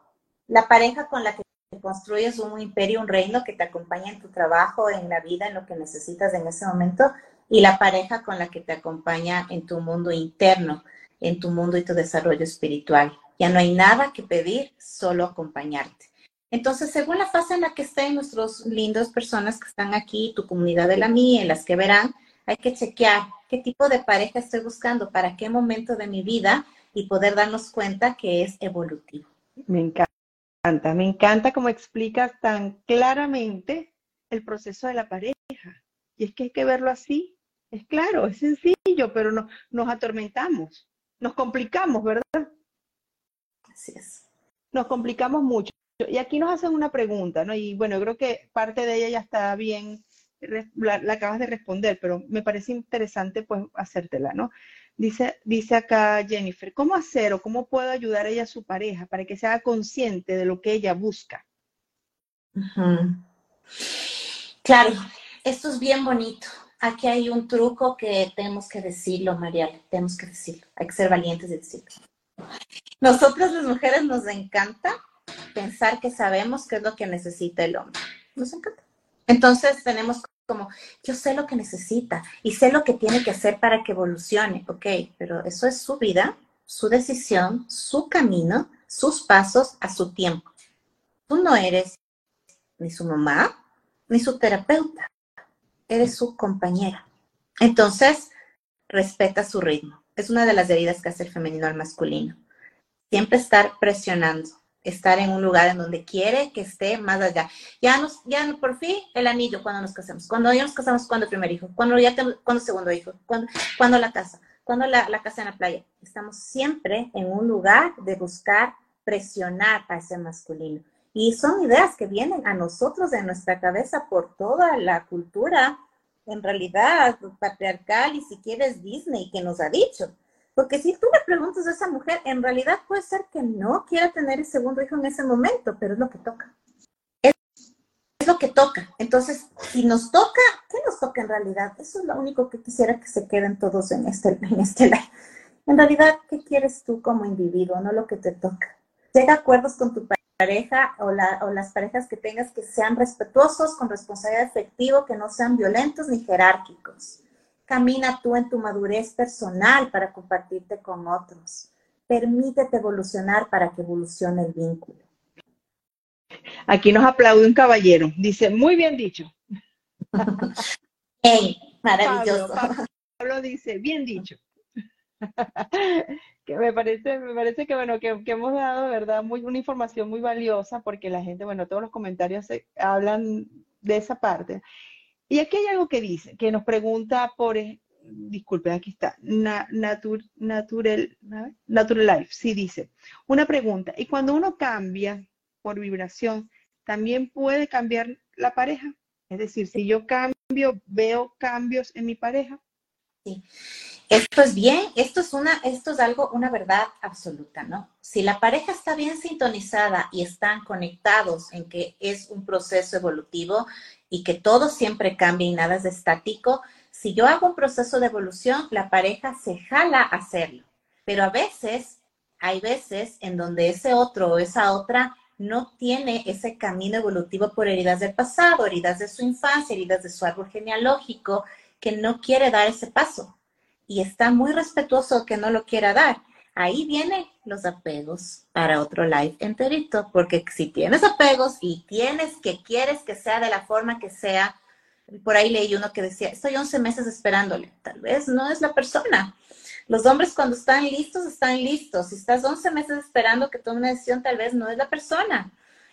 S1: la pareja con la que construyes un imperio, un reino que te acompaña en tu trabajo, en la vida, en lo que necesitas en ese momento, y la pareja con la que te acompaña en tu mundo interno, en tu mundo y tu desarrollo espiritual. Ya no hay nada que pedir, solo acompañarte. Entonces, según la fase en la que estén nuestros lindos personas que están aquí, tu comunidad de la mía, en las que verán, hay que chequear qué tipo de pareja estoy buscando, para qué momento de mi vida y poder darnos cuenta que es evolutivo.
S2: Me encanta, me encanta cómo explicas tan claramente el proceso de la pareja. Y es que hay que verlo así. Es claro, es sencillo, pero no, nos atormentamos, nos complicamos, ¿verdad?
S1: Así es.
S2: Nos complicamos mucho. Y aquí nos hacen una pregunta, ¿no? Y bueno, creo que parte de ella ya está bien, la, la acabas de responder, pero me parece interesante pues hacértela, ¿no? Dice, dice acá Jennifer, ¿cómo hacer o cómo puedo ayudar ella a su pareja para que sea consciente de lo que ella busca?
S1: Claro, esto es bien bonito. Aquí hay un truco que tenemos que decirlo, Marial, tenemos que decirlo. Hay que ser valientes y decirlo. Nosotras las mujeres nos encanta pensar que sabemos qué es lo que necesita el hombre. Nos encanta. Entonces tenemos como, yo sé lo que necesita y sé lo que tiene que hacer para que evolucione, ok, pero eso es su vida, su decisión, su camino, sus pasos a su tiempo. Tú no eres ni su mamá, ni su terapeuta, eres su compañera. Entonces, respeta su ritmo. Es una de las heridas que hace el femenino al masculino. Siempre estar presionando, estar en un lugar en donde quiere que esté más allá. Ya nos, ya por fin el anillo cuando nos casamos. Cuando ya nos casamos, cuando el primer hijo, cuando ya cuando segundo hijo, cuando, cuando la casa, cuando la, la, casa en la playa. Estamos siempre en un lugar de buscar presionar a ese masculino. Y son ideas que vienen a nosotros de nuestra cabeza por toda la cultura, en realidad, patriarcal y si quieres Disney, que nos ha dicho porque si tú le preguntas a esa mujer, en realidad puede ser que no quiera tener el segundo hijo en ese momento, pero es lo que toca. Es lo que toca. Entonces, si nos toca, ¿qué nos toca en realidad? Eso es lo único que quisiera que se queden todos en este, en este live. En realidad, ¿qué quieres tú como individuo, no lo que te toca? Llega a acuerdos con tu pareja o, o las parejas que tengas que sean respetuosos, con responsabilidad efectiva, que no sean violentos ni jerárquicos. Camina tú en tu madurez personal para compartirte con otros. Permítete evolucionar para que evolucione el vínculo.
S2: Aquí nos aplaude un caballero. Dice, muy bien dicho. [LAUGHS]
S1: Hey, maravilloso.
S2: Pablo, dice, bien dicho. [LAUGHS] que me parece, me parece que bueno, que, hemos dado, ¿verdad? Muy, una información muy valiosa porque la gente, bueno, todos los comentarios hablan de esa parte. Y aquí hay algo que dice, que nos pregunta por, eh, disculpen, aquí está, Natural, Natural Life, sí dice, una pregunta, y cuando uno cambia por vibración, ¿también puede cambiar la pareja? Es decir, si yo cambio, veo cambios en mi pareja.
S1: Sí. Esto es bien, esto es una, esto es algo, una verdad absoluta, ¿no? Si la pareja está bien sintonizada y están conectados en que es un proceso evolutivo y que todo siempre cambia y nada es estático, si yo hago un proceso de evolución, la pareja se jala a hacerlo. Pero a veces, hay veces en donde ese otro o esa otra no tiene ese camino evolutivo por heridas del pasado, heridas de su infancia, heridas de su árbol genealógico, que no quiere dar ese paso y está muy respetuoso que no lo quiera dar. Ahí vienen los apegos para otro live enterito, porque si tienes apegos y tienes que quieres que sea de la forma que sea, por ahí leí uno que decía, estoy 11 meses esperándole, tal vez no es la persona. Los hombres cuando están listos, están listos. Si estás 11 meses esperando que tome una decisión, tal vez no es la persona.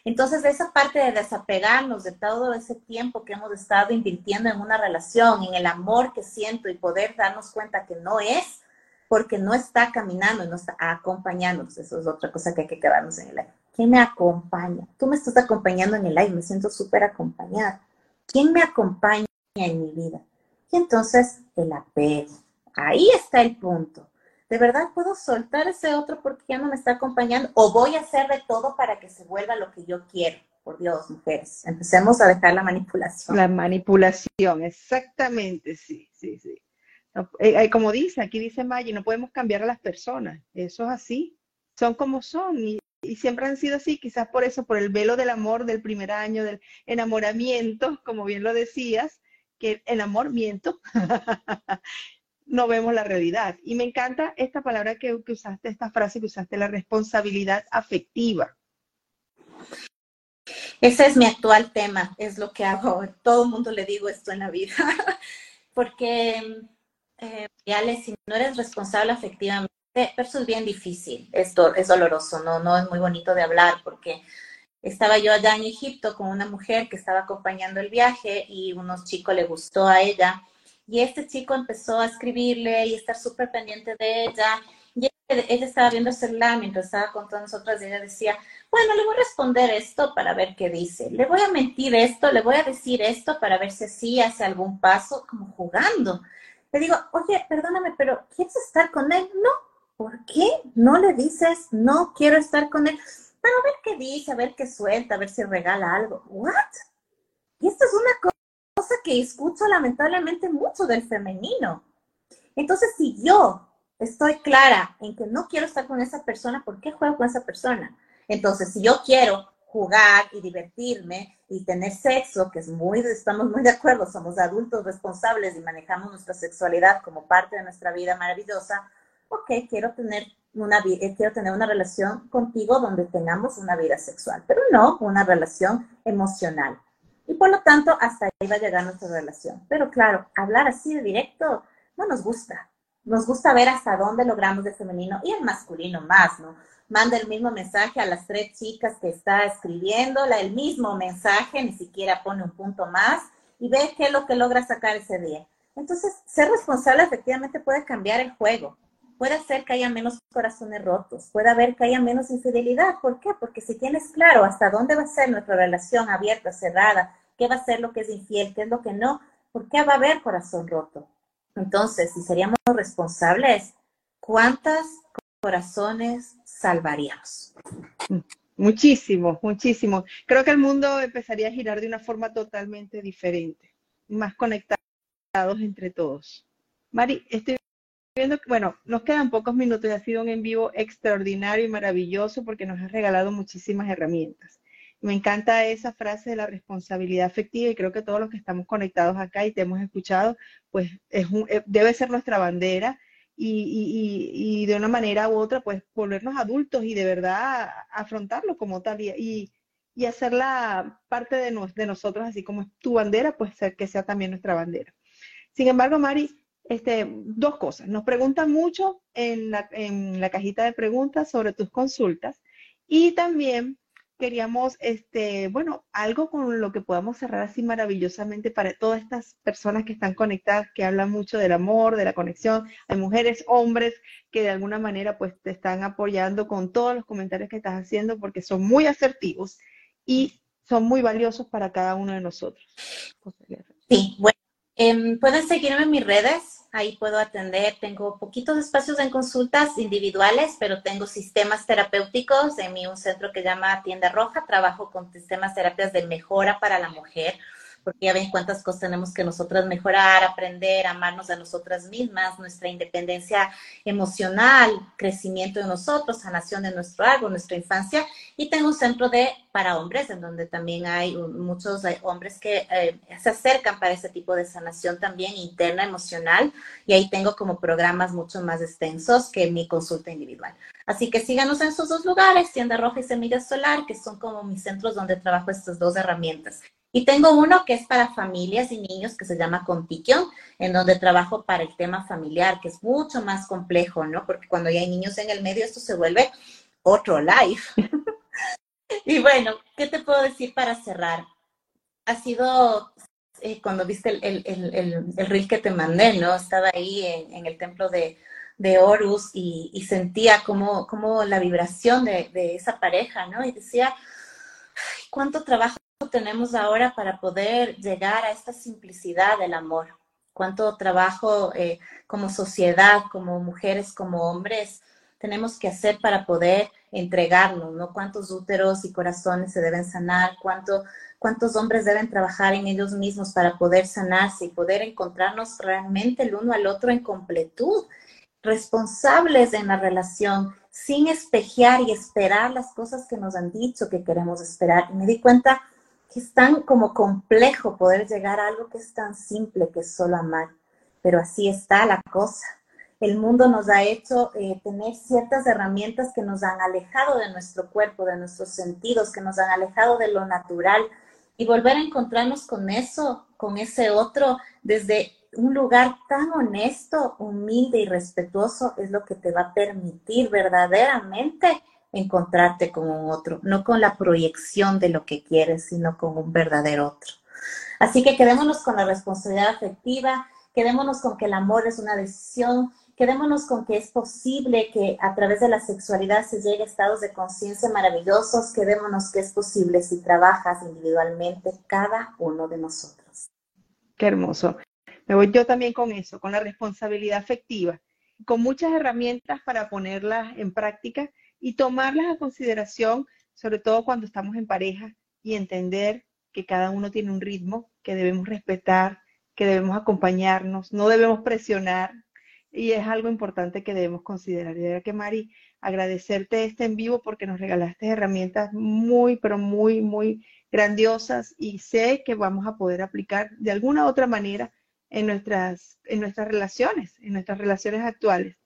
S1: Entonces, esa parte de desapegarnos de todo ese tiempo que hemos estado invirtiendo en una relación, en el amor que siento y poder darnos cuenta que no es, porque no está caminando y no está acompañándonos. Eso es otra cosa que hay que quedarnos en el aire. ¿Quién me acompaña? Tú me estás acompañando en el aire, me siento súper acompañada. ¿Quién me acompaña en mi vida? Y entonces, el apego. Ahí está el punto de verdad puedo soltar ese otro porque ya no me está acompañando o voy a hacer de todo para que se vuelva lo que yo quiero. Por Dios, mujeres, empecemos a dejar la manipulación.
S2: La manipulación, exactamente, sí, sí, sí. Eh, eh, como dice, aquí dice Maggie, no podemos cambiar a las personas, eso es así, son como son y, y siempre han sido así, quizás por eso, por el velo del amor del primer año, del enamoramiento, como bien lo decías, que el amor miento, [LAUGHS] no vemos la realidad. Y me encanta esta palabra que, usaste, esta frase que usaste, la responsabilidad afectiva.
S1: Ese es mi actual tema, es lo que hago. Todo el mundo le digo esto en la vida, [LAUGHS] porque eh, si no eres responsable afectivamente, eso es bien difícil, es doloroso, no, no es muy bonito de hablar, porque estaba yo allá en Egipto con una mujer que estaba acompañando el viaje y unos chicos le gustó a ella y este chico empezó a escribirle y estar súper pendiente de ella. Y ella estaba viendo el mientras estaba con todas nosotras y ella decía, bueno, le voy a responder esto para ver qué dice. Le voy a mentir esto, le voy a decir esto para ver si así hace algún paso, como jugando. Le digo, oye, perdóname, pero ¿quieres estar con él? No. ¿Por qué no le dices, no quiero estar con él? Pero a ver qué dice, a ver qué suelta, a ver si regala algo. ¿What? Y esto es una cosa que escucho lamentablemente mucho del femenino. Entonces, si yo estoy clara en que no quiero estar con esa persona, ¿por qué juego con esa persona? Entonces, si yo quiero jugar y divertirme y tener sexo, que es muy, estamos muy de acuerdo, somos adultos responsables y manejamos nuestra sexualidad como parte de nuestra vida maravillosa, ok, quiero tener una, eh, quiero tener una relación contigo donde tengamos una vida sexual, pero no una relación emocional. Y por lo tanto, hasta ahí va a llegar nuestra relación. Pero claro, hablar así de directo no nos gusta. Nos gusta ver hasta dónde logramos el femenino y el masculino más, ¿no? Manda el mismo mensaje a las tres chicas que está escribiendo, el mismo mensaje, ni siquiera pone un punto más y ve qué es lo que logra sacar ese día. Entonces, ser responsable efectivamente puede cambiar el juego puede hacer que haya menos corazones rotos, puede haber que haya menos infidelidad. ¿Por qué? Porque si tienes claro hasta dónde va a ser nuestra relación abierta, cerrada, qué va a ser lo que es infiel, qué es lo que no, ¿por qué va a haber corazón roto? Entonces, si seríamos responsables, ¿cuántos corazones salvaríamos?
S2: Muchísimo, muchísimo. Creo que el mundo empezaría a girar de una forma totalmente diferente, más conectados entre todos. Mari, estoy bueno, nos quedan pocos minutos y ha sido un en vivo extraordinario y maravilloso porque nos has regalado muchísimas herramientas. Me encanta esa frase de la responsabilidad afectiva y creo que todos los que estamos conectados acá y te hemos escuchado, pues es eh, debe ser nuestra bandera y, de una manera u otra, pues volvernos adultos y de verdad afrontarlo como tal y, y hacerla parte de, de nosotros, así como es tu bandera, pues que sea también nuestra bandera. Sin embargo, Mari, este, dos cosas. Nos preguntan mucho en la, en la cajita de preguntas sobre tus consultas y también queríamos, este, bueno, algo con lo que podamos cerrar así maravillosamente para todas estas personas que están conectadas, que hablan mucho del amor, de la conexión. Hay mujeres, hombres que de alguna manera pues te están apoyando con todos los comentarios que estás haciendo porque son muy asertivos y son muy valiosos para cada uno de nosotros.
S1: Sí, bueno, em, pueden seguirme en mis redes, ahí puedo atender. Tengo poquitos espacios en consultas individuales, pero tengo sistemas terapéuticos. En mí un centro que llama Tienda Roja, trabajo con sistemas terapias de mejora para la mujer porque ya ven cuántas cosas tenemos que nosotras mejorar, aprender, amarnos a nosotras mismas, nuestra independencia emocional, crecimiento de nosotros, sanación de nuestro árbol, nuestra infancia. Y tengo un centro de para hombres, en donde también hay muchos hombres que eh, se acercan para ese tipo de sanación también interna, emocional. Y ahí tengo como programas mucho más extensos que mi consulta individual. Así que síganos en esos dos lugares, Tienda Roja y Semilla Solar, que son como mis centros donde trabajo estas dos herramientas. Y tengo uno que es para familias y niños que se llama Contiquion, en donde trabajo para el tema familiar, que es mucho más complejo, ¿no? Porque cuando ya hay niños en el medio, esto se vuelve otro live. [LAUGHS] y bueno, ¿qué te puedo decir para cerrar? Ha sido eh, cuando viste el, el, el, reel que te mandé, ¿no? Estaba ahí en, el templo de, de Horus y, sentía como, como la vibración de, de, esa pareja, ¿no? Y decía, cuánto trabajo tenemos ahora para poder llegar a esta simplicidad del amor? ¿Cuánto trabajo eh, como sociedad, como mujeres, como hombres, tenemos que hacer para poder entregarnos, ¿no? ¿Cuántos úteros y corazones se deben sanar? ¿Cuánto, ¿Cuántos hombres deben trabajar en ellos mismos para poder sanarse y poder encontrarnos realmente el uno al otro en completud? Responsables en la relación, sin espejear y esperar las cosas que nos han dicho que queremos esperar. Y me di cuenta que es tan como complejo poder llegar a algo que es tan simple que es solo amar, pero así está la cosa. El mundo nos ha hecho eh, tener ciertas herramientas que nos han alejado de nuestro cuerpo, de nuestros sentidos, que nos han alejado de lo natural y volver a encontrarnos con eso, con ese otro, desde un lugar tan honesto, humilde y respetuoso es lo que te va a permitir verdaderamente encontrarte con un otro, no con la proyección de lo que quieres, sino con un verdadero otro. Así que quedémonos con la responsabilidad afectiva, quedémonos con que el amor es una decisión, quedémonos con que es posible que a través de la sexualidad se llegue a estados de conciencia maravillosos, quedémonos que es posible si trabajas individualmente cada uno de nosotros.
S2: Qué hermoso. Me voy yo también con eso, con la responsabilidad afectiva, con muchas herramientas para ponerlas en práctica y tomarlas a consideración, sobre todo cuando estamos en pareja y entender que cada uno tiene un ritmo que debemos respetar, que debemos acompañarnos, no debemos presionar y es algo importante que debemos considerar. Y de que Mari, agradecerte este en vivo porque nos regalaste herramientas muy, pero muy, muy grandiosas y sé que vamos a poder aplicar de alguna otra manera en nuestras, en nuestras relaciones, en nuestras relaciones actuales.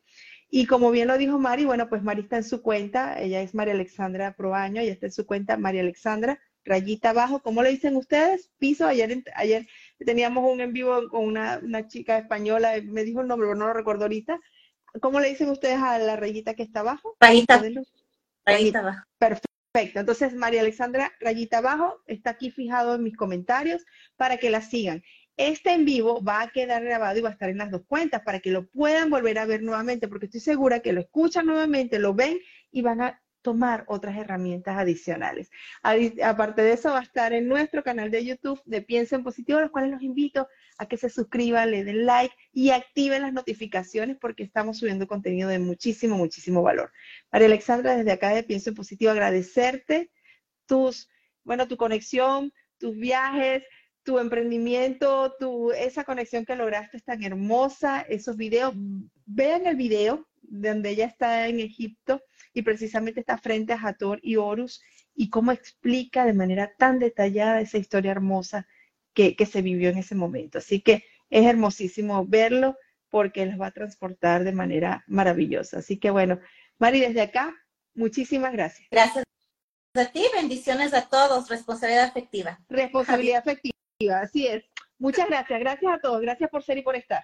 S2: Y como bien lo dijo Mari, bueno, pues Mari está en su cuenta, ella es María Alexandra Proaño, ella está en su cuenta María Alexandra, rayita abajo, ¿cómo le dicen ustedes? Piso, ayer, ayer teníamos un en vivo con una, chica española, me dijo el nombre, pero no lo recuerdo ahorita. ¿Cómo le dicen ustedes a la rayita que está abajo?
S1: Rayita, rayita abajo.
S2: Perfecto. Entonces, María Alexandra, rayita abajo, está aquí fijado en mis comentarios para que la sigan. Este en vivo va a quedar grabado y va a estar en las dos cuentas para que lo puedan volver a ver nuevamente, porque estoy segura que lo escuchan nuevamente, lo ven y van a tomar otras herramientas adicionales. Aparte de eso, va a estar en nuestro canal de YouTube de Piensa en Positivo, los cuales los invito a que se suscriban, le den like y activen las notificaciones porque estamos subiendo contenido de muchísimo, muchísimo valor. María Alexandra, desde acá de Pienso en Positivo, agradecerte tus, bueno, tu conexión, tus viajes, tu emprendimiento, tu, esa conexión que lograste es tan hermosa, esos videos, vean el video donde ella está en Egipto y precisamente está frente a Hathor y Horus y cómo explica de manera tan detallada esa historia hermosa que, que se vivió en ese momento. Así que es hermosísimo verlo porque los va a transportar de manera maravillosa. Así que bueno, Mari, desde acá, muchísimas gracias.
S1: Gracias a ti, bendiciones a todos, responsabilidad afectiva.
S2: Responsabilidad afectiva, así es. Muchas gracias, gracias a todos, gracias por ser y por estar.